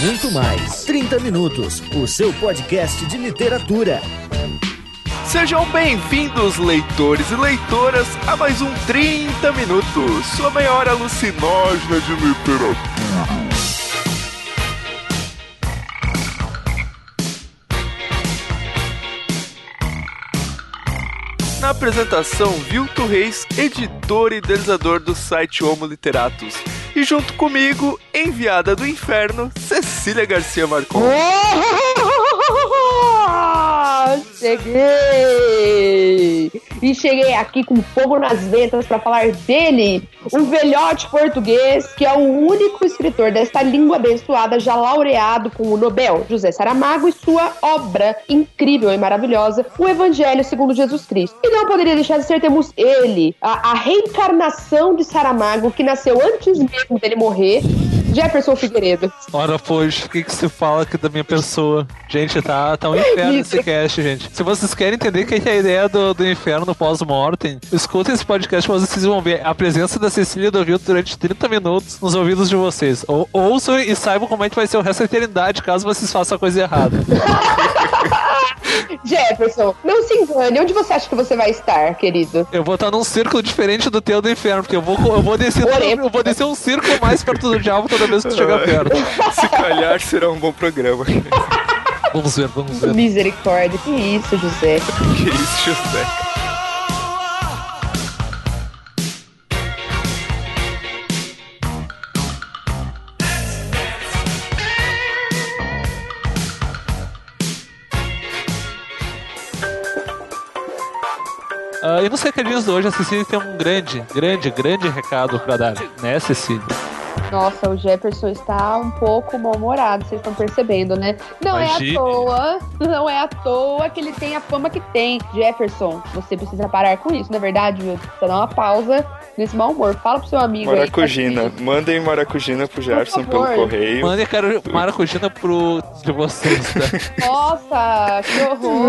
muito mais. 30 Minutos, o seu podcast de literatura. Sejam bem-vindos, leitores e leitoras, a mais um 30 Minutos, sua maior alucinógena de literatura. Na apresentação, Vilto Reis, editor e idealizador do site Homo Literatus. E junto comigo, enviada do inferno, Cecília Garcia Marcon. Cheguei! E cheguei aqui com fogo nas ventas para falar dele, um velhote português que é o único escritor desta língua abençoada já laureado com o Nobel, José Saramago, e sua obra incrível e maravilhosa, O Evangelho segundo Jesus Cristo. E não poderia deixar de ser, temos ele, a, a reencarnação de Saramago, que nasceu antes mesmo dele morrer, Jefferson Figueiredo. Ora, pois, o que, que se fala aqui da minha pessoa? Gente, tá, tá um inferno esse cast, gente. Se vocês querem entender o que é a ideia do, do inferno pós-mortem, escutem esse podcast vocês vão ver a presença da Cecília do Rio durante 30 minutos nos ouvidos de vocês. Ou, ouçam e saibam como é que vai ser o resto da eternidade caso vocês façam a coisa errada. Jefferson, não se engane. Onde você acha que você vai estar, querido? Eu vou estar num círculo diferente do teu do inferno, porque eu vou, eu vou, descer, eu vou descer um círculo mais perto do diabo toda vez que tu chegar perto. Se calhar será um bom programa. Vamos ver, vamos ver. Misericórdia. Que isso, José? que isso, José? Uh, e recadinhos de hoje, a Cecília tem um grande, grande, grande recado para dar, né, Cecília? Nossa, o Jefferson está um pouco mal-humorado, vocês estão percebendo, né? Não Imagine. é à toa, não é à toa que ele tem a fama que tem. Jefferson, você precisa parar com isso, na é verdade, viu? Precisa dar uma pausa nesse mau humor. Fala pro seu amigo Maracujina. aí. Tá Mandem maracujina pro Gerson pelo correio. Mandem quero maracujina pro de vocês, tá? Nossa, que horror.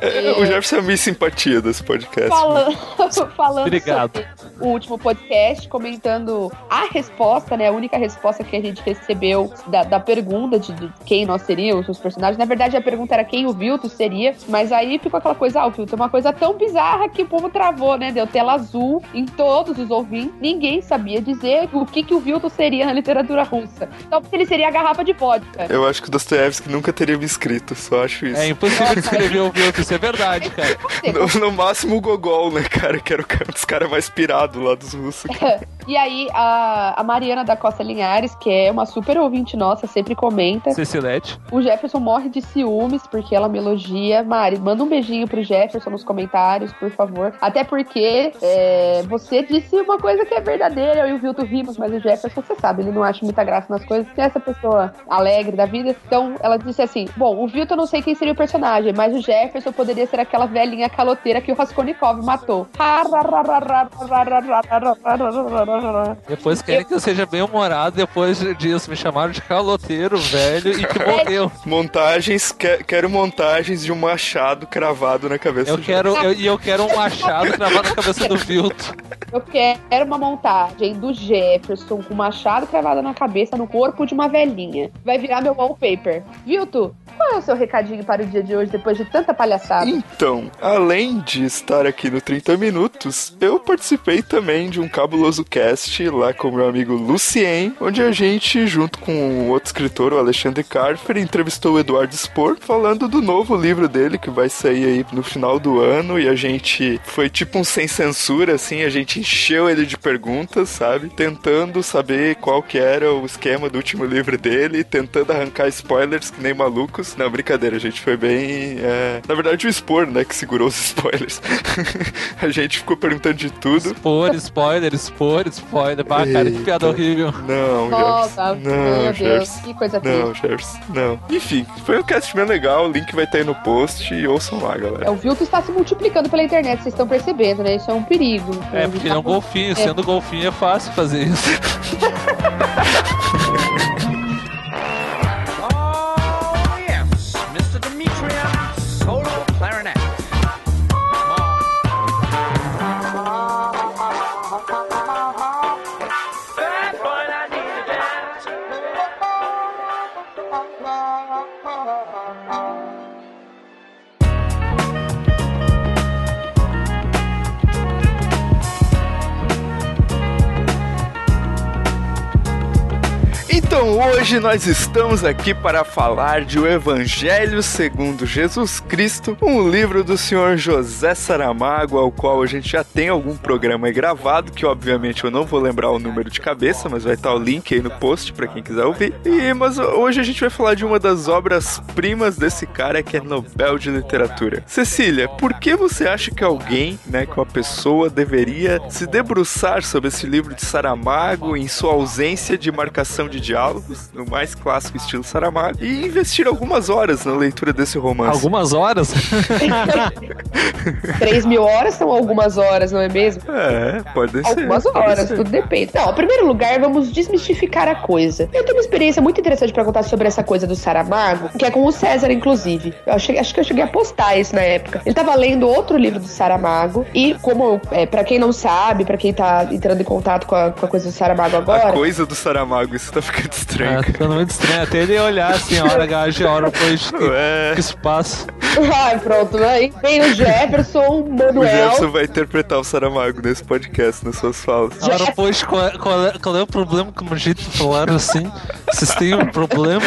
É, o Jefferson é a minha simpatia desse podcast. Falando, falando Obrigado. o último podcast, comentando a resposta, né? A única resposta que a gente recebeu da, da pergunta de, de, quem nós seríamos, os personagens. Na verdade, a pergunta era quem o Vilto seria, mas aí ficou aquela coisa, ah, o Vilto é uma coisa tão bizarra que o povo travou, né? Deu tela azul em todos os ouvintes, ninguém sabia dizer o que, que o Vilto seria na literatura russa. Então, ele seria a garrafa de vodka. Eu acho que o Dostoevsky nunca teria me escrito, só acho isso. É impossível descrever o Vilto, isso é verdade, cara. No, no, máximo o Gogol, né, cara, que era um dos caras mais pirados lá dos russos. e aí, a, a Mariana da Costa Linhares, que é uma super ouvinte nossa, sempre comenta. Cecilete. O Jefferson morre de ciúmes porque ela me elogia. Mari, manda um beijinho pro Jefferson nos comentários, por favor. Até porque é, você disse uma coisa que é verdadeira, eu e o Vilto rimos, mas o Jefferson, você sabe, ele não acha muita graça nas coisas, que é essa pessoa alegre da vida. Então, ela disse assim: Bom, o Vilto eu não sei quem seria o personagem, mas o Jefferson poderia ser aquela velhinha caloteira que o Raskolnikov matou. Depois querem que eu seja bem humorado, depois disso me chamaram de caloteiro velho e que morreu. Montagens, que, quero montagens de um machado cravado na cabeça eu quero eu, E eu quero um machado cravado na cabeça do Vilto. Eu quero uma montagem do Jefferson com machado cravado na cabeça no corpo de uma velhinha. Vai virar meu wallpaper. Vilto, qual é o seu recadinho para o dia de hoje, depois de tanta palhaçada? Então, além de estar aqui no 30 Minutos, eu participei também de um cabuloso cast lá com meu amigo Lucien, onde a gente, junto com outro escritor, o Alexandre Carfer, entrevistou o Eduardo Spor, falando do novo livro dele, que vai sair aí no final do ano, e a gente foi tipo um sem censura, assim, a gente encheu ele de perguntas, sabe? Tentando saber qual que era o esquema do último livro dele, tentando arrancar spoilers que nem malucos não, brincadeira, a gente foi bem. É... Na verdade, o expor, né, que segurou os spoilers. a gente ficou perguntando de tudo. Expor, spoiler, expor, spoiler. Bah, cara, que piada horrível. Não, Nossa, não, Deus, que coisa Não, Jefferson, não. Enfim, foi um cast bem legal, o link vai estar aí no post e ouçam lá, galera. É, o Vilto está se multiplicando pela internet, vocês estão percebendo, né? Isso é um perigo. É, porque ele é um golfinho, é. sendo golfinho é fácil fazer isso. Então hoje nós estamos aqui para falar de O Evangelho segundo Jesus Cristo, um livro do senhor José Saramago, ao qual a gente já tem algum programa gravado, que obviamente eu não vou lembrar o número de cabeça, mas vai estar o link aí no post para quem quiser ouvir. E mas hoje a gente vai falar de uma das obras primas desse cara que é Nobel de Literatura. Cecília, por que você acha que alguém, né, que uma pessoa deveria se debruçar sobre esse livro de Saramago em sua ausência de marcação de diálogos, no mais clássico estilo Saramago, e investir algumas horas na leitura desse romance. Algumas horas? 3 mil horas são algumas horas, não é mesmo? É, pode ser. Algumas pode horas, ser. tudo depende. Não, em primeiro lugar, vamos desmistificar a coisa. Eu tenho uma experiência muito interessante pra contar sobre essa coisa do Saramago, que é com o César, inclusive. Eu cheguei- acho que eu cheguei a postar isso na época. Ele tava lendo outro livro do Saramago, e como, é, para quem não sabe, pra quem tá entrando em contato com a, com a coisa do Saramago A agora, coisa do Saramago, isso tá ficando estranho. É, ficando muito estranho. Até ele olhar assim, a hora de hora depois que, que espaço. Ai, pronto, né? Vem o Jefferson, O Manuel. Jefferson vai interpretar o Saramago nesse podcast, nas suas falas. A hora depois, qual, é- qual, é, qual é o problema com o jeito de falar assim? Vocês têm um problema?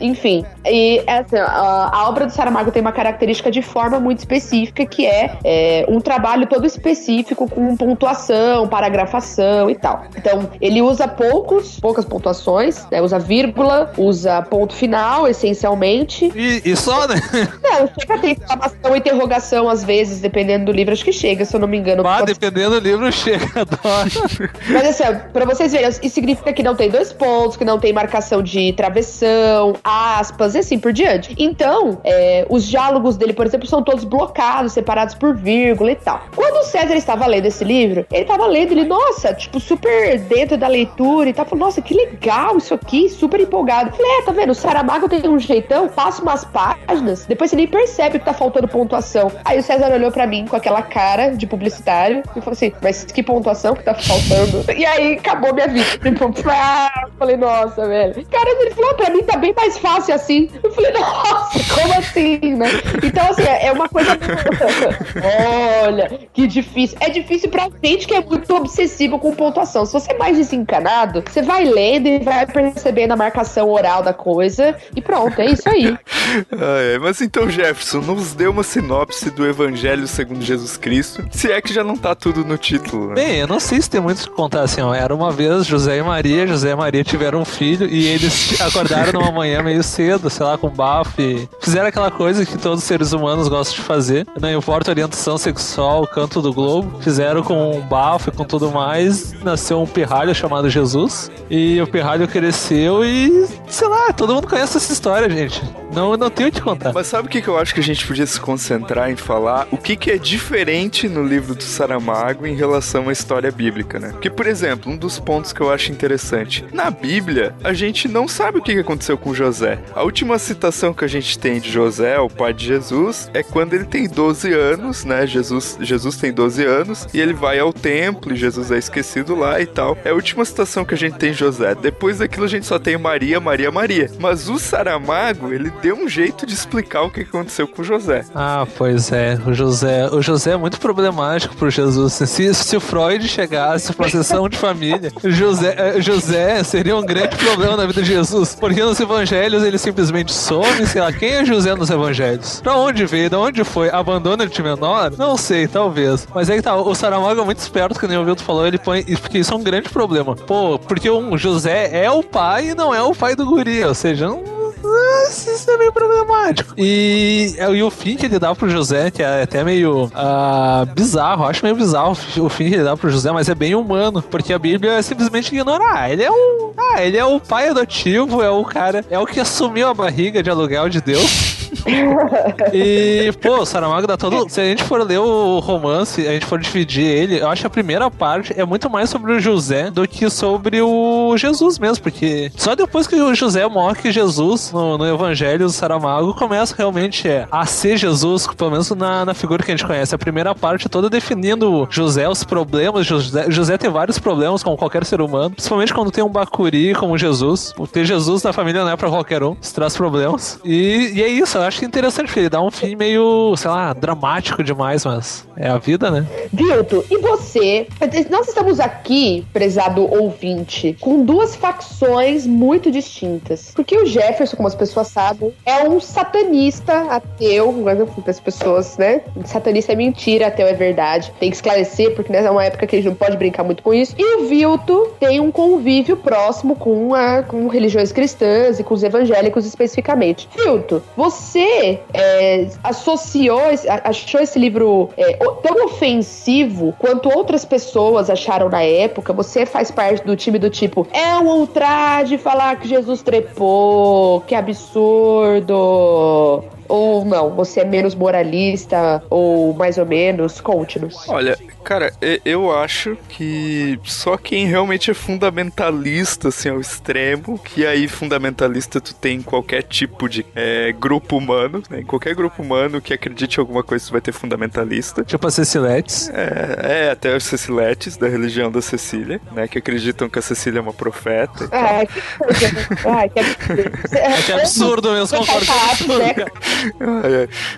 Enfim, e essa, a, a obra do Saramago tem uma característica de forma muito específica, que é, é, um trabalho todo específico com pontuação, paragrafação e tal. Então, ele usa poucos, poucas pontuações, né, usa vírgula, usa ponto final, essencialmente. E, e só, né? Não, chega a ter exclamação, interrogação às vezes, dependendo do livro, acho que chega, se eu não me engano. Ah, dependendo do livro, chega, adoro. Mas assim, ó, pra vocês verem, isso significa que não tem dois pontos, que não tem marcação de travessão, aspas e assim por diante. Então, é, os diálogos dele, por exemplo, são todos blocados, separados por vírgula e tal. Quando o César estava lendo esse livro, ele estava lendo, ele, nossa, tipo, super dentro da leitura e tal, falou, nossa, que legal isso aqui, super empolgado. Falei, é, tá vendo, o Saramago tem um jeitão, passa umas páginas, depois você nem percebe que tá faltando pontuação. Aí o César olhou pra mim com aquela cara de publicitário e falou assim, mas que pontuação que tá faltando? E aí acabou minha vida. Tipo, pá, falei, nossa, velho. Cara, ele falou, "Ah, pra mim tá bem mais fácil assim. Eu falei, nossa, como assim, né? Então, assim, é uma coisa. Olha, que difícil. É difícil pra gente que é muito obsessivo com pontuação. Se você é mais desencanado, você vai lendo e vai percebendo a marcação oral da coisa e pronto, é isso aí. Ah, é. Mas então, Jefferson, nos dê uma sinopse do Evangelho segundo Jesus Cristo, se é que já não tá tudo no título, né? Bem, eu não sei se tem muito o que contar assim, ó. Era uma vez José e Maria, José e Maria tiveram um filho e eles acordaram numa manhã meio cedo, sei lá, com bafo e fizeram aquela coisa que todos os seres humanos gostam de fazer. Não importa a orientação sexual, o canto do globo. Fizeram com um bafo e com tudo mais. Nasceu um pirralho chamado Jesus. E o pirralho cresceu e, sei lá, todo mundo conhece essa história, gente. Não, não tenho o que contar. Mas sabe o que, que eu acho que a gente podia se concentrar em falar? O que, que é diferente no livro do Saramago em relação à história bíblica, né? Porque, por exemplo, um dos pontos que eu acho interessante. Na Bíblia, a gente não sabe o que, que aconteceu com José. A última citação que a gente tem de José, o pai de Jesus, é quando ele tem 12 anos, né? Jesus, Jesus tem 12 anos e ele vai ao templo e Jesus é esquecido lá e tal. É a última citação que a gente tem de José. Depois daquilo a gente só tem Maria, Maria, Maria. Mas o Saramago, ele deu um jeito de explicar o que aconteceu com José. Ah, pois é. O José, o José é muito problemático pro Jesus. Se, se o Freud chegasse pra sessão de família, o José, eh, José seria um grande problema na vida de Jesus. Porque nos evangelhos ele simplesmente some, sei lá, quem é José nos evangelhos? Pra onde veio? Da onde foi? Abandona de menor? Não sei, talvez. Mas aí tá, o Saramago é muito esperto, que nem o Vilto falou, ele põe. Porque isso é um grande problema. Pô, porque um José é o pai e não é o pai do guri. Ou seja, não. Isso é meio problemático. E, e o fim que ele dá pro José, que é até meio ah, bizarro, acho meio bizarro o fim que ele dá pro José, mas é bem humano, porque a Bíblia simplesmente ignora. Ah, ele é. Ah, ele é o pai adotivo, é o cara, é o que assumiu a barriga de aluguel de Deus. E, pô, Saramago dá todo. Se a gente for ler o romance, a gente for dividir ele, eu acho que a primeira parte é muito mais sobre o José do que sobre o Jesus mesmo, porque só depois que o José morre que Jesus, no, no Evangelho do Saramago, começa realmente é, a ser Jesus, pelo menos na, na figura que a gente conhece. A primeira parte toda definindo José, os problemas. José, José tem vários problemas, como qualquer ser humano, principalmente quando tem um Bacuri como Jesus. Ter Jesus na família não é pra qualquer um, isso traz problemas. E, e é isso, eu acho acho interessante, porque ele dá um fim meio, sei lá, dramático demais, mas é a vida, né? Vilto, e você? Nós estamos aqui, prezado ouvinte, com duas facções muito distintas. Porque o Jefferson, como as pessoas sabem, é um satanista ateu, as pessoas, né? Satanista é mentira, ateu é verdade. Tem que esclarecer, porque né, é uma época que a gente não pode brincar muito com isso. E o Vilto tem um convívio próximo com, a, com religiões cristãs e com os evangélicos especificamente. Vilto, você é, associou, achou esse livro é, tão ofensivo quanto outras pessoas acharam na época? Você faz parte do time do tipo, é um ultraje falar que Jesus trepou, que absurdo. Ou não, você é menos moralista, ou mais ou menos? Conte-nos. Olha, cara, eu acho que só quem realmente é fundamentalista, assim, ao extremo, que aí fundamentalista tu tem em qualquer tipo de é, grupo humano, né? Em qualquer grupo humano que acredite em alguma coisa, tu vai ter fundamentalista. Tipo a Ceciletes. É, é, até os Ceciletes, da religião da Cecília, né? Que acreditam que a Cecília é uma profeta. É, que coisa, né? Ai, que absurdo. É, que absurdo mesmo, concordo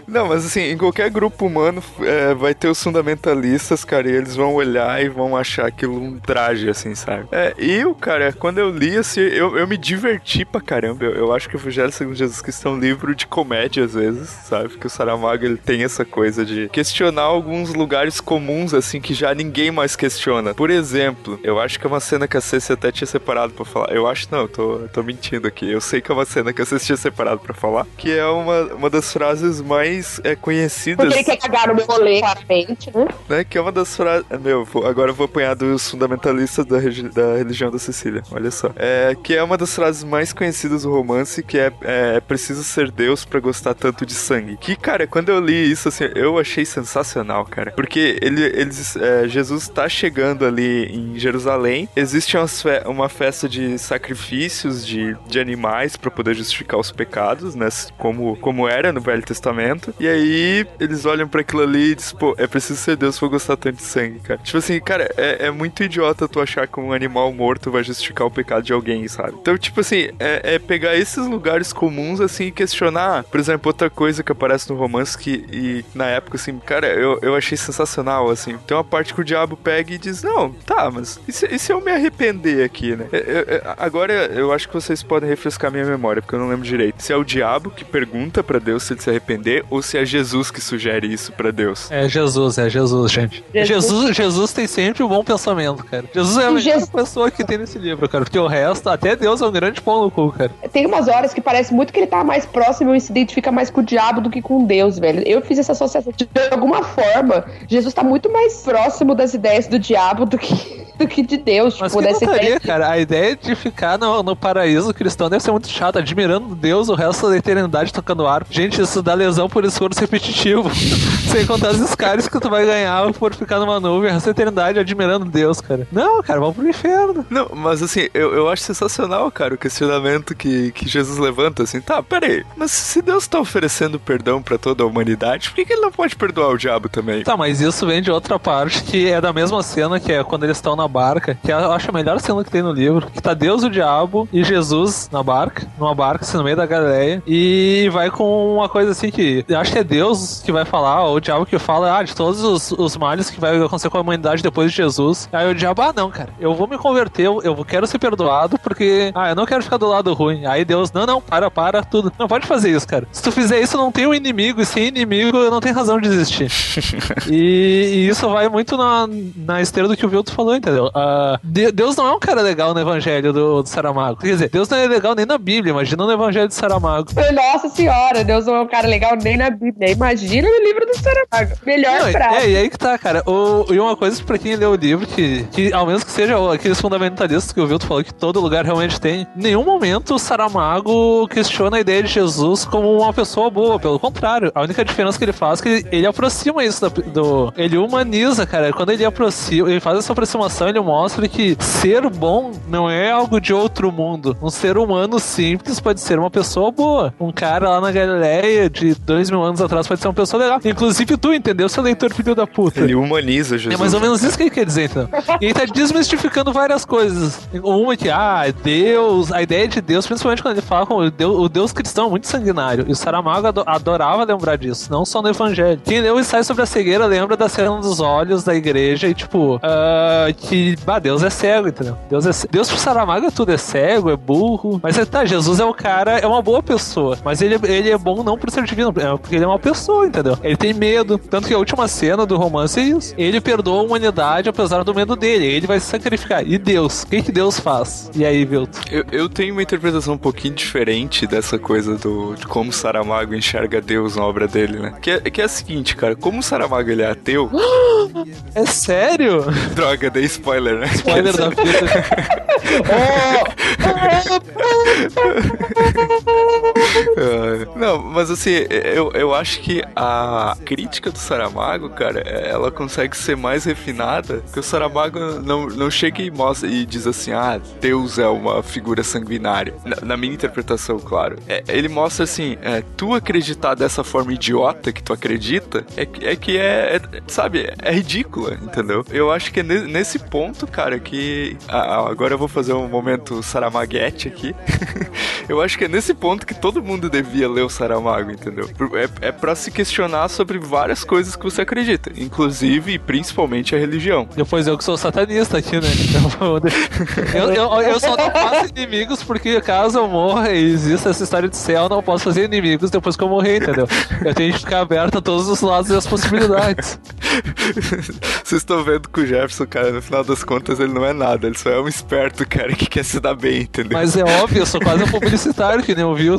Não, mas assim, em qualquer grupo humano é, vai ter os fundamentalistas, cara, e eles vão olhar e vão achar aquilo um traje, assim, sabe? É, eu, cara, quando eu li, assim, eu, eu me diverti pra caramba. Eu, eu acho que o Evangelho segundo Jesus Cristo é um livro de comédia, às vezes, sabe? Porque o Saramago, ele tem essa coisa de questionar alguns lugares comuns, assim, que já ninguém mais questiona. Por exemplo, eu acho que é uma cena que a Ceci até tinha separado pra falar. Eu acho, não, eu tô, tô mentindo aqui. Eu sei que é uma cena que a Ceci tinha separado pra falar, que é uma, uma das frases mais é, conhecidas. Porque ele quer cagar no meu rolê, claramente, né? né? Que é uma das frases. É, meu, agora eu vou apanhar dos fundamentalistas da, da religião da Cecília. Olha só. É, que é uma das frases mais conhecidas do romance, que é, é, é preciso ser Deus para gostar tanto de sangue. Que, cara, quando eu li isso, assim, eu achei sensacional, cara. Porque ele, eles, é, Jesus tá chegando ali em Jerusalém. Existe uma, uma festa de sacrifícios de, de animais para poder justificar os pecados, né? Como, como era no Velho Testamento. E aí eles olham para aquilo ali e dizem, pô, é preciso ser Deus pra gostar tanto de sangue, cara. Tipo assim, cara, é, é, muito idiota tu achar que um animal morto vai justificar o pecado de alguém, sabe? Então, tipo assim, é, é pegar esses lugares comuns, assim, e questionar. Por exemplo, outra coisa que aparece no romance que, e na época, assim, cara, eu, eu achei sensacional, assim. Tem uma parte que o diabo pega e diz, não, tá, mas e se, e se eu me arrepender aqui, né? Eu, eu, agora eu acho que vocês podem refrescar minha memória, porque eu não lembro direito. Se é o diabo que pergunta para Deus se ele se arrepender ou se é Jesus que sugere isso para Deus. É Jesus, é Jesus, gente. Jesus. Jesus, Jesus tem sempre um bom pensamento, cara. Jesus é a melhor pessoa que tem nesse livro, cara. Porque o resto, até Deus é um grande pão no cu, cara. Tem umas horas que parece muito que ele tá mais próximo e se identifica mais com o diabo do que com Deus, velho. Eu fiz essa associação. De alguma forma, Jesus tá muito mais próximo das ideias do diabo do que do que de Deus. Mas tipo, que ideia... cara. A ideia de ficar no, no paraíso cristão deve ser muito chata, admirando Deus o resto da eternidade tocando arpa. Gente, isso dá lesão por esforço repetitivo. Sem contar os caras que tu vai ganhar por ficar numa nuvem essa eternidade admirando Deus, cara. Não, cara, vamos pro inferno. Não, mas assim, eu, eu acho sensacional, cara, o questionamento que, que Jesus levanta, assim, tá, peraí, mas se Deus tá oferecendo perdão para toda a humanidade, por que, que ele não pode perdoar o diabo também? Tá, mas isso vem de outra parte, que é da mesma cena, que é quando eles estão na barca, que eu acho a melhor cena que tem no livro, que tá Deus, o diabo e Jesus na barca, numa barca, assim, no meio da Galileia, e vai com uma coisa assim que, eu acho que é Deus que vai falar, ou o diabo que fala, ah, de todos os, os males que vai acontecer com a humanidade depois de Jesus. Aí o diabo, ah, não, cara, eu vou me converter, eu quero ser perdoado porque, ah, eu não quero ficar do lado ruim. Aí Deus, não, não, para, para, tudo. Não pode fazer isso, cara. Se tu fizer isso, não tem um inimigo, e sem inimigo, não tem razão de existir. e, e, isso vai muito na, na esteira do que o Vilto falou, entendeu? Uh, Deus não é um cara legal no evangelho do, do Saramago. Quer dizer, Deus não é legal nem na Bíblia, imagina no evangelho de Saramago. Nossa senhora, Deus não é um cara legal nem na Bíblia. Imagina no livro do Saramago. Melhor não, frase. É, e aí que tá, cara. O, e uma coisa pra quem lê o livro, que, que ao menos que seja aqueles fundamentalistas que o Vilto falou que todo lugar realmente tem, em nenhum momento o Saramago questiona a ideia de Jesus como uma pessoa boa. Pelo contrário, a única diferença que ele faz é que ele aproxima isso do, do ele humaniza, cara. Quando ele aproxima, ele faz essa aproximação, ele mostra que ser bom não é algo de outro mundo. Um ser humano simples pode ser uma pessoa boa. Um cara lá na Galileia de dois mil anos atrás pode ser uma pessoa legal. Inclusive Inclusive tu, entendeu, seu leitor filho da puta. Ele humaniza Jesus. É mais ou menos isso que ele quer dizer, então. E ele tá desmistificando várias coisas. Uma que, ah, Deus, a ideia de Deus, principalmente quando ele fala com o Deus, o Deus cristão é muito sanguinário. E o Saramago adorava lembrar disso, não só no Evangelho. Quem leu o ensaio sobre a cegueira lembra da cena dos olhos da igreja e, tipo, uh, que, bah, Deus é cego, entendeu? Deus, é, Deus pro Saramago é tudo, é cego, é burro. Mas tá, Jesus é o cara, é uma boa pessoa. Mas ele, ele é bom não por ser divino, é porque ele é uma pessoa, entendeu? Ele tem medo. Tanto que a última cena do romance é isso. Ele perdoa a humanidade apesar do medo dele. Ele vai se sacrificar. E Deus? O que, que Deus faz? E aí, Vilto? Eu, eu tenho uma interpretação um pouquinho diferente dessa coisa do, de como Saramago enxerga Deus na obra dele, né? Que é, que é a seguinte, cara. Como Saramago ele é ateu. É sério? Droga, dei spoiler, né? Spoiler da vida. Não, mas assim, eu, eu acho que a crítica do Saramago, cara, ela consegue ser mais refinada, que o Saramago não, não chega e mostra e diz assim, ah, Deus é uma figura sanguinária. Na, na minha interpretação, claro. É, ele mostra assim, é, tu acreditar dessa forma idiota que tu acredita, é, é que é, é sabe, é ridícula, entendeu? Eu acho que é nesse ponto, cara, que... Ah, agora eu vou fazer um momento Saramaguete aqui. eu acho que é nesse ponto que todo mundo devia ler o Saramago, entendeu? É, é para se questionar sobre várias coisas que você acredita, inclusive e principalmente a religião. Depois eu que sou satanista aqui, né? eu, eu, eu só não faço inimigos porque caso eu morra e exista essa história de céu, eu não posso fazer inimigos depois que eu morrer, entendeu? Eu tenho que ficar aberto a todos os lados e as possibilidades. Vocês estão vendo que o Jefferson, cara, no final das contas, ele não é nada, ele só é um esperto, cara, que quer se dar bem, entendeu? Mas é óbvio, eu sou quase um publicitário que nem ouviu.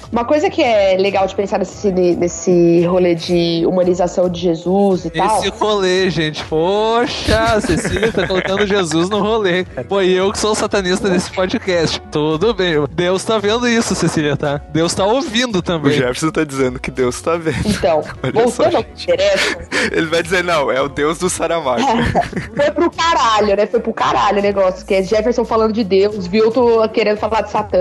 Uma coisa que é legal de pensar nesse, nesse rolê de humanização de Jesus e Esse tal. Esse rolê, gente. Poxa, Cecília tá colocando Jesus no rolê. Pô, eu que sou satanista desse podcast. Tudo bem. Deus tá vendo isso, Cecília, tá? Deus tá ouvindo também. O Jefferson tá dizendo que Deus tá vendo. Então, voltando ao que interessa. Ele vai dizer, não, é o Deus do Saramago. Foi pro caralho, né? Foi pro caralho o negócio. Que é Jefferson falando de Deus, Vilto querendo falar de Satã.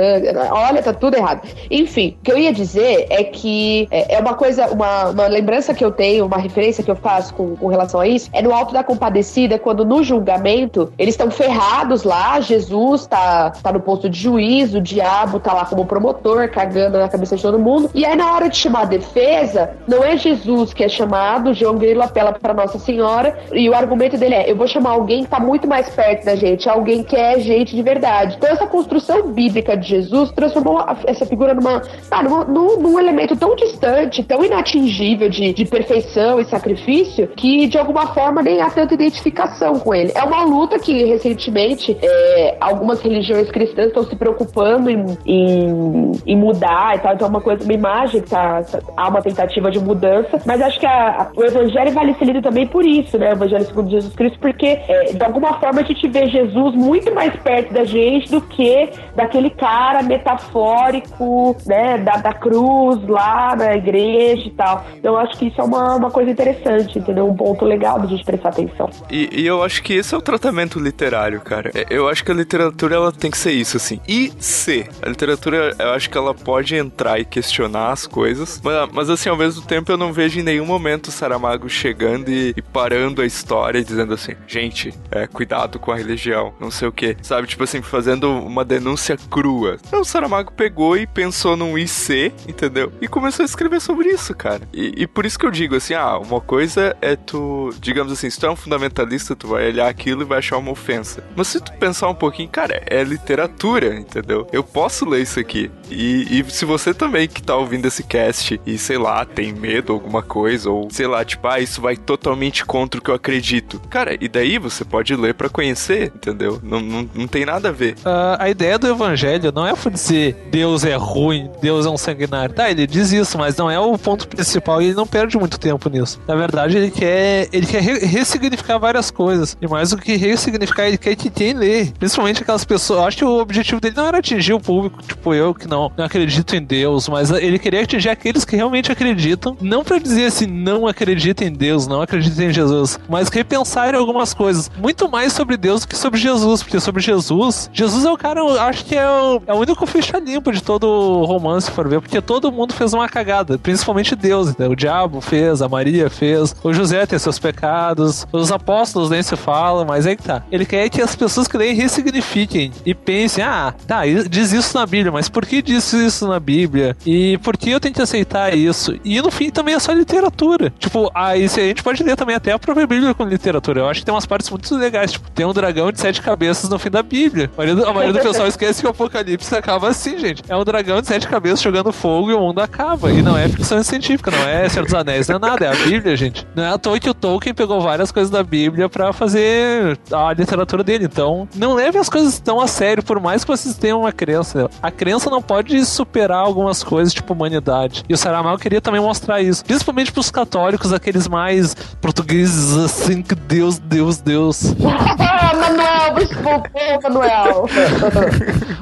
Olha, tá tudo errado. Enfim, o que eu ia dizer é que é, é uma coisa, uma, uma lembrança que eu tenho, uma referência que eu faço com, com relação a isso, é no Alto da Compadecida, quando no julgamento eles estão ferrados lá, Jesus tá, tá no posto de juízo, o diabo tá lá como promotor, cagando na cabeça de todo mundo. E aí, na hora de chamar a defesa, não é Jesus que é chamado, João Grilo apela para Nossa Senhora, e o argumento dele é: eu vou chamar alguém que tá muito mais perto da gente, alguém que é gente de verdade. Então, essa construção bíblica de Jesus transformou essa figura numa, numa, num, num, elemento tão distante, tão inatingível de, de perfeição e sacrifício, que de alguma forma nem há tanta identificação com ele. É uma luta que recentemente é, algumas religiões cristãs estão se preocupando em, em, em, mudar e tal. Então é uma coisa, uma imagem que tá, há uma tentativa de mudança, mas acho que a, a, o evangelho vale ser lido também por isso, né? O evangelho segundo Jesus Cristo, porque é, de alguma forma a gente vê Jesus muito mais perto da gente do que daquele cara metafórico, né? Da, da cruz lá na igreja e tal. Eu acho que isso é uma, uma coisa interessante, entendeu? Um ponto legal da gente prestar atenção. E, e eu acho que esse é o tratamento literário, cara. É, eu acho que a literatura ela tem que ser isso, assim. E se a literatura, eu acho que ela pode entrar e questionar as coisas, mas, mas assim, ao mesmo tempo eu não vejo em nenhum momento o Saramago chegando e, e parando a história e dizendo assim, gente, é, cuidado com a religião, não sei o que, sabe? Tipo assim, fazendo uma denúncia crua. Não, o Saramago pegou e pensou num IC, entendeu? E começou a escrever sobre isso, cara. E, e por isso que eu digo assim, ah, uma coisa é tu, digamos assim, se tu é um fundamentalista, tu vai olhar aquilo e vai achar uma ofensa. Mas se tu pensar um pouquinho, cara, é literatura, entendeu? Eu posso ler isso aqui. E, e se você também que tá ouvindo esse cast e, sei lá, tem medo alguma coisa, ou sei lá, tipo, ah, isso vai totalmente contra o que eu acredito. Cara, e daí você pode ler para conhecer, entendeu? Não, não, não tem nada a ver. Uh, a ideia do evangelho não é dizer Deus é ruim, Deus um sanguinário. Tá, ele diz isso, mas não é o ponto principal e ele não perde muito tempo nisso. Na verdade, ele quer, ele quer re ressignificar várias coisas. E mais do que ressignificar, ele quer que quem lê, principalmente aquelas pessoas. Acho que o objetivo dele não era atingir o público, tipo eu, que não, não acredito em Deus, mas ele queria atingir aqueles que realmente acreditam. Não para dizer assim, não acredita em Deus, não acredita em Jesus, mas repensar em algumas coisas. Muito mais sobre Deus do que sobre Jesus, porque sobre Jesus, Jesus é o cara, eu acho que é o, é o único ficha limpa de todo o romance se for ver, porque todo mundo fez uma cagada, principalmente Deus, né? O diabo fez, a Maria fez, o José tem seus pecados, os apóstolos nem se falam, mas aí que tá. Ele quer que as pessoas que leem ressignifiquem e pensem, ah, tá, diz isso na Bíblia, mas por que diz isso na Bíblia? E por que eu tenho que aceitar isso? E no fim também é só literatura. Tipo, aí a gente pode ler também até a própria Bíblia com literatura. Eu acho que tem umas partes muito legais, tipo, tem um dragão de sete cabeças no fim da Bíblia. A maioria do, a maioria do pessoal esquece que o Apocalipse acaba assim, gente. É um dragão de sete cabeças jogando fogo e o mundo acaba. E não é ficção científica, não é Senhor dos Anéis, não é nada, é a Bíblia, gente. Não é à toa que o Tolkien pegou várias coisas da Bíblia para fazer a literatura dele. Então, não leve as coisas tão a sério, por mais que vocês tenham uma crença. A crença não pode superar algumas coisas, tipo humanidade. E o Saramago queria também mostrar isso. Principalmente pros católicos, aqueles mais portugueses assim, que Deus, Deus, Deus. Manuel, desculpa, Manuel.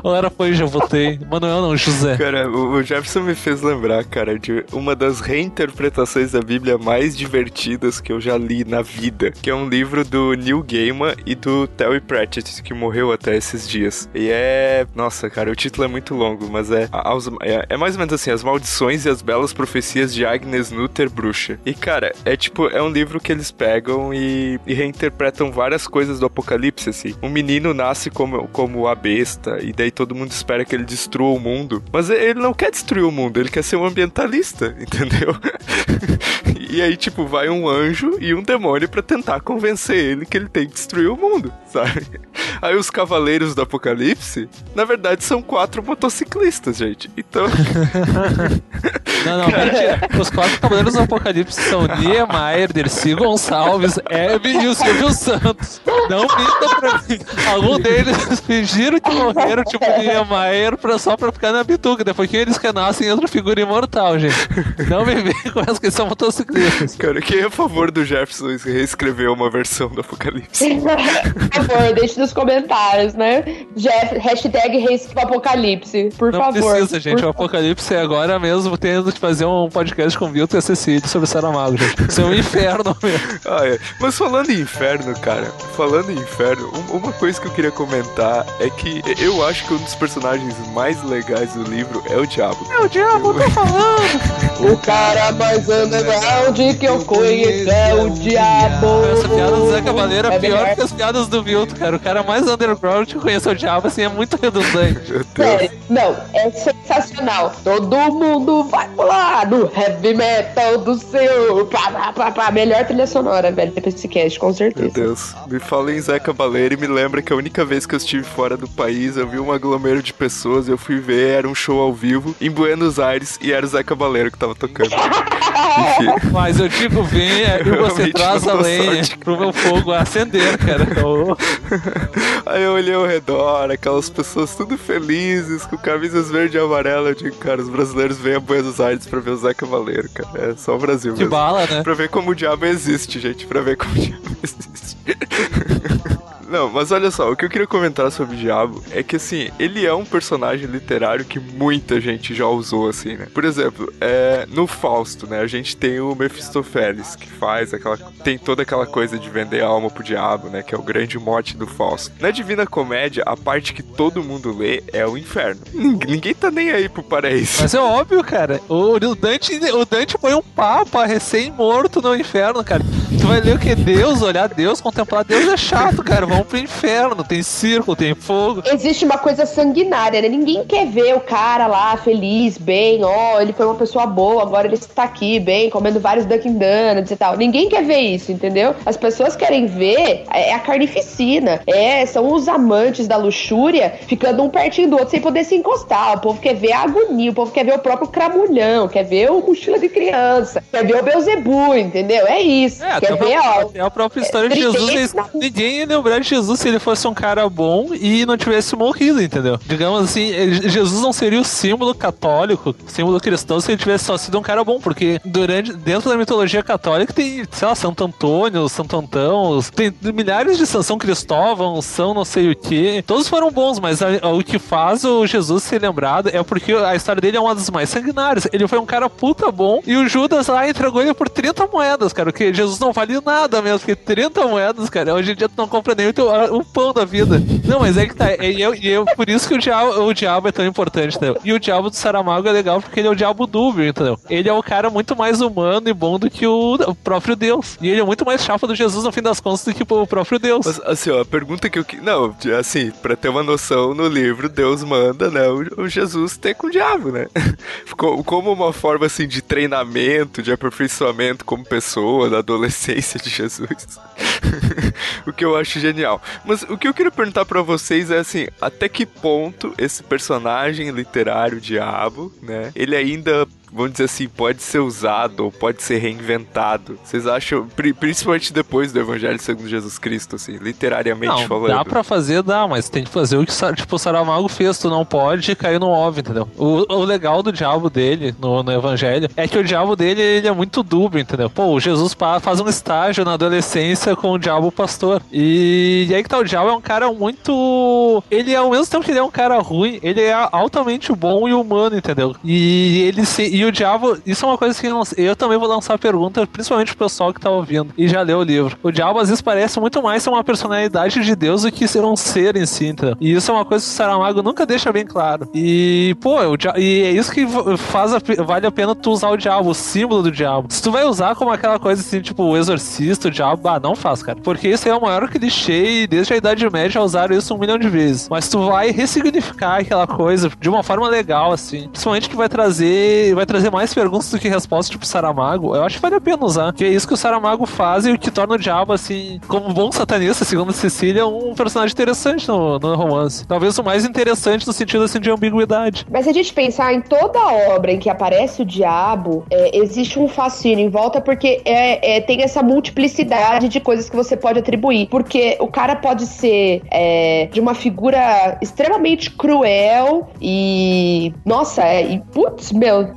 Ora foi, já votei. Manuel não, José. Cara, o Jefferson me fez lembrar, cara, de uma das reinterpretações da Bíblia mais divertidas que eu já li na vida, que é um livro do Neil Gaiman e do Terry Pratchett, que morreu até esses dias. E é... Nossa, cara, o título é muito longo, mas é... É, é mais ou menos assim, As Maldições e as Belas Profecias de Agnes Nutter, Bruxa. E, cara, é tipo, é um livro que eles pegam e, e reinterpretam várias coisas do Apocalipse, assim. Um menino nasce como, como a besta, e daí todo mundo espera que ele destrua o mundo. Mas ele não quer destruir o mundo, ele quer ser um ambientalista, entendeu? E aí, tipo, vai um anjo e um demônio para tentar convencer ele que ele tem que destruir o mundo, sabe? Aí os cavaleiros do Apocalipse, na verdade, são quatro motociclistas, gente. Então. não, não, mentira. Os quatro cavaleiros do Apocalipse são Niemeyer, Dercy Gonçalves, Hebe e o Silvio Santos. Não minta pra mim. Algum deles fingiram que morreram, tipo Niemeyer, pra, só pra ficar na bituca. Depois que eles renascem, outra figura imortal, gente. Não me vem com essa que eles são motociclistas. Cara, quem é a favor do Jefferson reescrever uma versão do Apocalipse? Por favor, deixe nos comentários, né? Jeff, hashtag Apocalipse, por Não favor. Não precisa, gente. Por o Apocalipse é agora mesmo tendo que fazer um podcast com Vilto e a Cecília sobre Saramago, gente. Isso é um inferno mesmo. Ah, é. Mas falando em inferno, cara, falando em inferno, uma coisa que eu queria comentar é que eu acho que um dos personagens mais legais do livro é o Diabo. É o Diabo, eu tô falando! o cara mais underground que eu conheço é o Diabo. Essa piada do Zé Cavaleiro é, é pior que as piadas do Vilto, cara. O cara mais underground que conhece o Diabo, assim, é muito redundante. Sério, não, é sensacional. Todo mundo vai pular no heavy metal do seu. Pá, pá, pá, Melhor trilha sonora, velho, depois desse cast, com certeza. Meu Deus. Me fala em Zé Cavaleiro e me lembra que a única vez que eu estive fora do país, eu vi um aglomero de pessoas, eu fui ver, era um show ao vivo em Buenos Aires e era o Zé Cavaleiro que tava tocando. Enfim. Mas eu digo, venha e você traz a lenha sorte. pro meu fogo acender, cara. Então... Aí eu olhei ao redor, aquelas pessoas tudo felizes, com camisas verde e amarela. Eu digo, cara, os brasileiros vêm a Buenos Aires pra ver o Zé Cavaleiro, cara. É só o Brasil que mesmo. bala, né? Pra ver como o diabo existe, gente. Pra ver como o diabo existe. Não, mas olha só, o que eu queria comentar sobre o Diabo é que, assim, ele é um personagem literário que muita gente já usou, assim, né? Por exemplo, é, no Fausto, né, a gente tem o Mephistofeles, que faz aquela... tem toda aquela coisa de vender a alma pro diabo, né, que é o grande mote do Fausto. Na Divina Comédia, a parte que todo mundo lê é o inferno. Ninguém tá nem aí pro paraíso. Mas é óbvio, cara. O Dante, o Dante foi um papa recém-morto no inferno, cara. Tu vai ler o que? Deus, olhar Deus, contemplar Deus é chato, cara. Vamos pro inferno, tem circo, tem fogo. Existe uma coisa sanguinária, né? Ninguém quer ver o cara lá feliz, bem, ó, oh, ele foi uma pessoa boa, agora ele está aqui, bem, comendo vários Dunkin' Donuts e tal. Ninguém quer ver isso, entendeu? As pessoas querem ver é a carnificina. É, são os amantes da luxúria ficando um pertinho do outro sem poder se encostar. O povo quer ver a agonia, o povo quer ver o próprio cramulhão, quer ver o mochila de criança, quer ver o Beuzebu, entendeu? É isso. É, quer ver, ó. É a própria história de Jesus. Ninguém ia lembrar de Jesus se ele fosse um cara bom e não tivesse morrido, entendeu? Digamos assim, Jesus não seria o símbolo católico, símbolo cristão, se ele tivesse só sido um cara bom, porque durante, dentro da mitologia católica tem, sei lá, Santo Antônio, Santo Antão, tem milhares de São Cristóvão, São não sei o que. Todos foram bons, mas a, a, o que faz o Jesus ser lembrado é porque a história dele é uma das mais sanguinárias. Ele foi um cara puta bom e o Judas lá entregou ele por 30 moedas, cara, porque Jesus não vale nada mesmo, porque 30 moedas, cara, hoje em dia tu não compra nem o o pão da vida. Não, mas é que tá. E eu, eu, por isso que o diabo, o diabo é tão importante, entendeu? E o diabo do Saramago é legal porque ele é o diabo dúbio, entendeu? Ele é o cara muito mais humano e bom do que o, próprio Deus. E ele é muito mais chapa do Jesus no fim das contas do que o próprio Deus. Mas, assim, ó, a pergunta que eu. Não, assim, pra ter uma noção, no livro, Deus manda, né, o, o Jesus ter com o diabo, né? Como uma forma, assim, de treinamento, de aperfeiçoamento como pessoa, da adolescência de Jesus. o que eu acho genial. Mas o que eu queria perguntar para vocês é assim, até que ponto esse personagem literário diabo, né, ele ainda vamos dizer assim, pode ser usado ou pode ser reinventado? Vocês acham, principalmente depois do Evangelho segundo Jesus Cristo, assim, literariamente não, falando? Dá pra fazer, dá, mas tem que fazer o que tipo, o Saramago fez, tu não pode cair no óbvio, entendeu? O, o legal do diabo dele no, no Evangelho é que o diabo dele ele é muito dúbio, entendeu? Pô, o Jesus faz um estágio na adolescência com o diabo pastor. E, e aí que tá, o diabo é um cara muito. Ele, ao mesmo tempo que ele é um cara ruim, ele é altamente bom e humano, entendeu? E ele se e o diabo, isso é uma coisa que eu, eu também vou lançar a pergunta, principalmente pro pessoal que tá ouvindo e já leu o livro. O diabo às vezes parece muito mais ser uma personalidade de Deus do que ser um ser em si, então. E isso é uma coisa que o Saramago nunca deixa bem claro. E, pô, o diabo, e é isso que faz a, vale a pena tu usar o diabo, o símbolo do diabo. Se tu vai usar como aquela coisa assim, tipo, o exorcista, o diabo, ah, não faz, cara. Porque isso é o maior clichê e desde a Idade Média usaram isso um milhão de vezes. Mas tu vai ressignificar aquela coisa de uma forma legal, assim. Principalmente que vai trazer, vai trazer mais perguntas do que respostas, tipo Saramago, eu acho que vale a pena usar. Que é isso que o Saramago faz e o que torna o diabo, assim, como bom satanista, segundo Cecília, um personagem interessante no, no romance. Talvez o mais interessante no sentido, assim, de ambiguidade. Mas se a gente pensar em toda obra em que aparece o diabo, é, existe um fascínio em volta porque é, é, tem essa multiplicidade de coisas que você pode atribuir. Porque o cara pode ser é, de uma figura extremamente cruel e. Nossa, é, e putz, meu,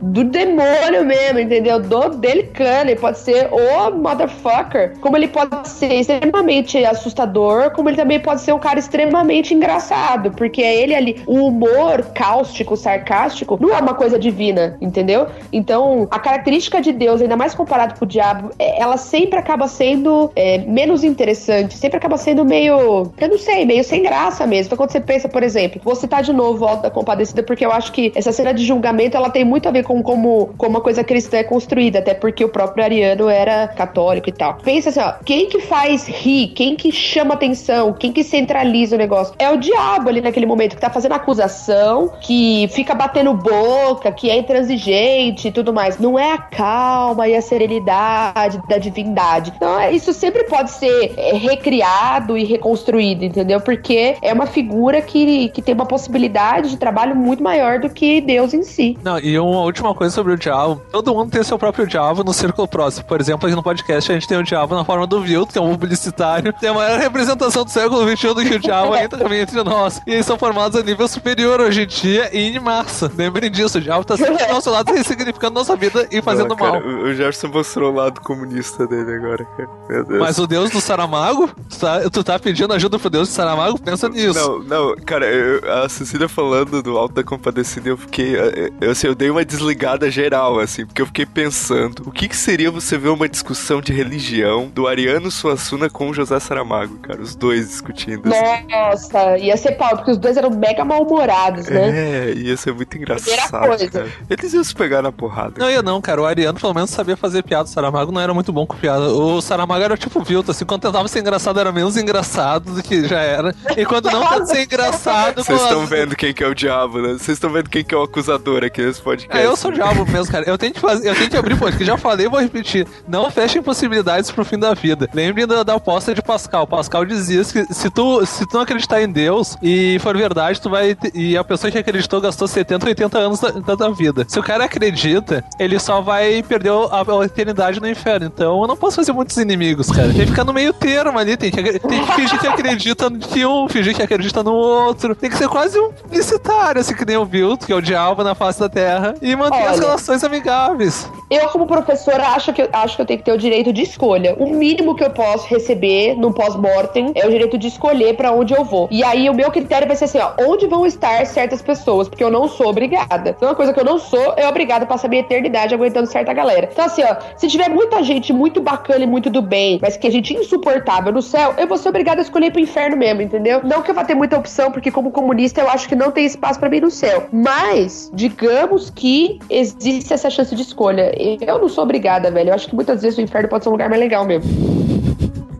do demônio mesmo, entendeu? Do delicano. Ele pode ser o motherfucker. Como ele pode ser extremamente assustador, como ele também pode ser um cara extremamente engraçado. Porque é ele ali, o humor cáustico, sarcástico, não é uma coisa divina, entendeu? Então, a característica de Deus, ainda mais comparado com o diabo, é, ela sempre acaba sendo é, menos interessante, sempre acaba sendo meio, eu não sei, meio sem graça mesmo. Então, quando você pensa, por exemplo, vou citar de novo da Compadecida, porque eu acho que essa cena de julgamento, ela tem muito a ver com como, como a coisa cristã é construída, até porque o próprio Ariano era católico e tal. Pensa assim, ó, quem que faz rir, quem que chama atenção, quem que centraliza o negócio? É o diabo ali naquele momento que tá fazendo acusação, que fica batendo boca, que é intransigente e tudo mais. Não é a calma e a serenidade da divindade. Então, é, isso sempre pode ser é, recriado e reconstruído, entendeu? Porque é uma figura que, que tem uma possibilidade de trabalho muito maior do que Deus em si. Não, e uma última coisa sobre o diabo. Todo mundo tem seu próprio diabo no círculo próximo. Por exemplo, aqui no podcast a gente tem o diabo na forma do Vilto, que é um publicitário. Tem a maior representação do século XXI do que o diabo ainda também entre nós. E eles são formados a nível superior hoje em dia e em massa. Lembrem disso, o diabo tá sempre do nosso lado, ressignificando nossa vida e fazendo Não, cara, mal. O Jefferson mostrou o lado comunista dele agora, cara. Meu Deus. Mas o Deus do Saramago? Tu tá, tu tá pedindo ajuda pro Deus do Saramago? Pensa nisso. Não, não, cara, eu, a Cecília falando do Alto da Compadecida, eu fiquei. Eu, assim, eu dei uma desligada geral, assim, porque eu fiquei pensando: o que, que seria você ver uma discussão de religião do Ariano Suassuna com o José Saramago, cara? Os dois discutindo. Assim. Nossa, ia ser pau, porque os dois eram mega mal-humorados, né? É, ia ser muito engraçado. Cara. Eles iam se pegar na porrada. Não ia não, cara. O Ariano pelo menos sabia fazer piada. O Saramago não era muito bom com piada. O Saramago era tipo Vilto, assim, quando tentava ser engraçado era menos engraçado do que já era. E quando não tenta ser engraçado... Vocês estão as... vendo quem que é o diabo, né? Vocês estão vendo quem que é o acusador aqui nesse podcast. Eu sou diabo mesmo, cara. Eu tenho que fazer, eu tenho que abrir podcast. Já falei, vou repetir. Não fechem possibilidades pro fim da vida. Lembrem da, da aposta de Pascal. Pascal dizia que se tu, se tu não acreditar em Deus e for verdade, tu vai. E a pessoa que acreditou gastou 70, 80 anos da, da vida. Se o cara acredita, ele só vai perder a, a eternidade no inferno. Então eu não posso fazer muitos inimigos, cara. Tem que ficar no meio termo ali. Tem que, tem que fingir que acredita que um, fingir que acredita no outro. Tem que ser quase um publicitário, assim que nem o Vilto, que é o diabo na face da terra. E manter Olha, as relações amigáveis. Eu, como professora, acho que, eu, acho que eu tenho que ter o direito de escolha. O mínimo que eu posso receber no pós-mortem é o direito de escolher para onde eu vou. E aí o meu critério vai ser assim, ó, onde vão estar certas pessoas, porque eu não sou obrigada. Então, uma coisa que eu não sou, é obrigada a passar minha eternidade aguentando certa galera. Então, assim, ó, se tiver muita gente muito bacana e muito do bem, mas que a gente insuportável no céu, eu vou ser obrigada a escolher pro inferno mesmo, entendeu? Não que eu vá ter muita opção, porque como comunista eu acho que não tem espaço para mim no céu. Mas, digamos que existe essa chance de escolha. Eu não sou obrigada, velho. Eu acho que muitas vezes o inferno pode ser um lugar mais legal mesmo.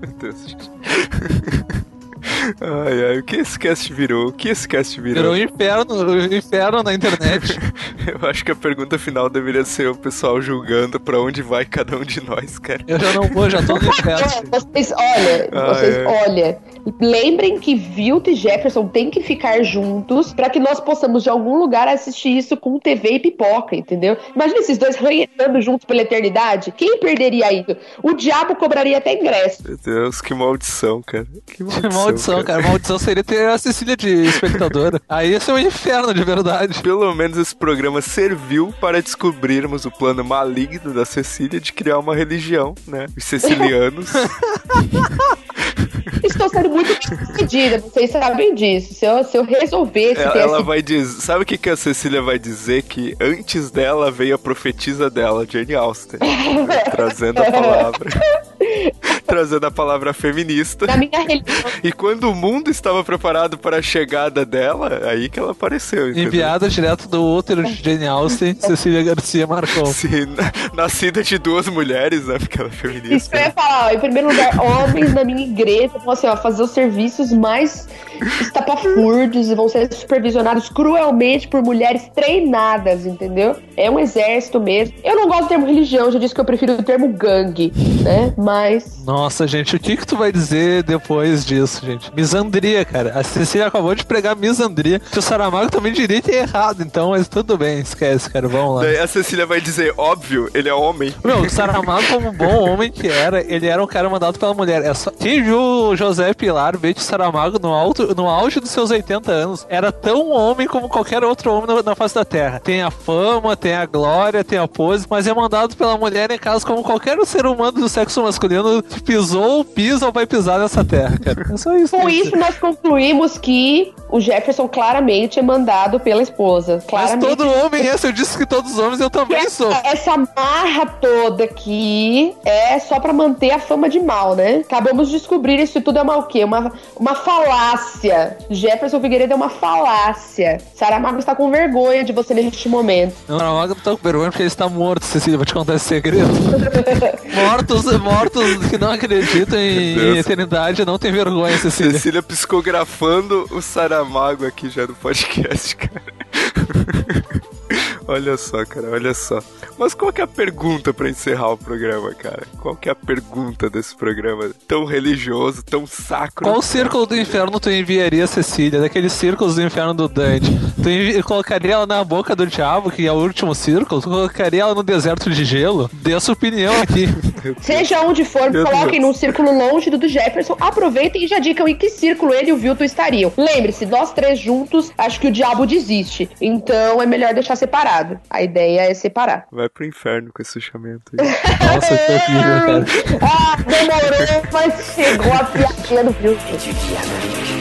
Meu Deus. Ai, ai, o que esse cast virou? O que esse cast virou? Virou um inferno, um inferno na internet. Eu acho que a pergunta final deveria ser o pessoal julgando pra onde vai cada um de nós, cara. Eu já não vou, já tô no inferno. vocês, olha, ah, vocês, é. olha, lembrem que Vilt e Jefferson têm que ficar juntos para que nós possamos de algum lugar assistir isso com TV e pipoca, entendeu? Imagina esses dois ranhando juntos pela eternidade. Quem perderia isso? O diabo cobraria até ingresso. Meu Deus, que maldição, cara. Que maldição, que maldição cara. cara. Maldição seria ter a Cecília de espectadora. Aí ia ser um inferno de verdade. Pelo menos esse programa serviu para descobrirmos o plano maligno da Cecília de criar uma religião, né? Os cecilianos. Estou sendo muito pedida, vocês sabem disso. Se eu, se eu resolvesse. Ela, ela esse... vai dizer. Sabe o que, que a Cecília vai dizer? Que antes dela veio a profetisa dela, Jane Austen, trazendo a palavra. trazendo a palavra feminista. Na minha religião. E quando o mundo estava preparado para a chegada dela, aí que ela apareceu. Entendeu? Enviada direto do útero de Jane Austen, Cecília Garcia Marcon. Sim, nascida de duas mulheres, né? Porque ela é feminista. Isso que eu ia falar, ó, em primeiro lugar, homens na minha igreja vão assim, ó, fazer os serviços mais estapafurdos e vão ser supervisionados cruelmente por mulheres treinadas, entendeu? É um exército mesmo. Eu não gosto do termo religião, já disse que eu prefiro o termo gangue, né? Mas. Nossa, gente, o que que tu vai dizer depois disso, gente? Misandria, cara. A Cecília acabou de pregar misandria, que o Saramago também direito e errado, então, mas tudo bem, esquece, cara, vamos lá. Daí a Cecília vai dizer, óbvio, ele é homem. Meu, o Saramago, como bom homem que era, ele era um cara mandado pela mulher. É só... Quem viu o José Pilar, Bete Saramago, no, alto, no auge dos seus 80 anos, era tão homem como qualquer outro homem na, na face da Terra. Tem a fama, tem a glória, tem a pose, mas é mandado pela mulher em casa como qualquer ser humano do sexo masculino que pisou, pisa ou vai pisar nessa terra, cara. É só isso. Com isso, nós concluímos que o Jefferson claramente é mandado pela esposa. Claramente. Mas todo homem é, eu disse que todos os homens eu também essa, sou. Essa marra toda aqui é só para manter a fama de mal, né? Acabamos de descobrir isso tudo é uma o quê? Uma, uma falácia. Jefferson Figueiredo é uma falácia. Saramago está com vergonha de você neste momento. Não, Saramago não tá com vergonha porque ele está morto, Cecília. Vou te contar esse segredo. mortos, mortos que não acreditam em, em eternidade não tem vergonha, Cecília. Cecília psicografando o Saramago aqui já no podcast, cara. Olha só, cara, olha só. Mas qual que é a pergunta para encerrar o programa, cara? Qual que é a pergunta desse programa tão religioso, tão sacro? Qual círculo do inferno tu enviaria Cecília? Daqueles círculos do inferno do Dante? Tu envi... colocaria ela na boca do diabo, que é o último círculo? Tu colocaria ela no deserto de gelo? Dê a sua opinião aqui. Seja onde for, Meu coloquem Deus. num círculo longe do do Jefferson, aproveitem e já dicam em que círculo ele e o Vilton estariam. Lembre-se, nós três juntos, acho que o diabo desiste. Então é melhor deixar separado separado. A ideia é separar. Vai pro inferno com esse fechamento aí. Nossa, que horrível, cara. ah, demorou, mas chegou a piadinha do filme.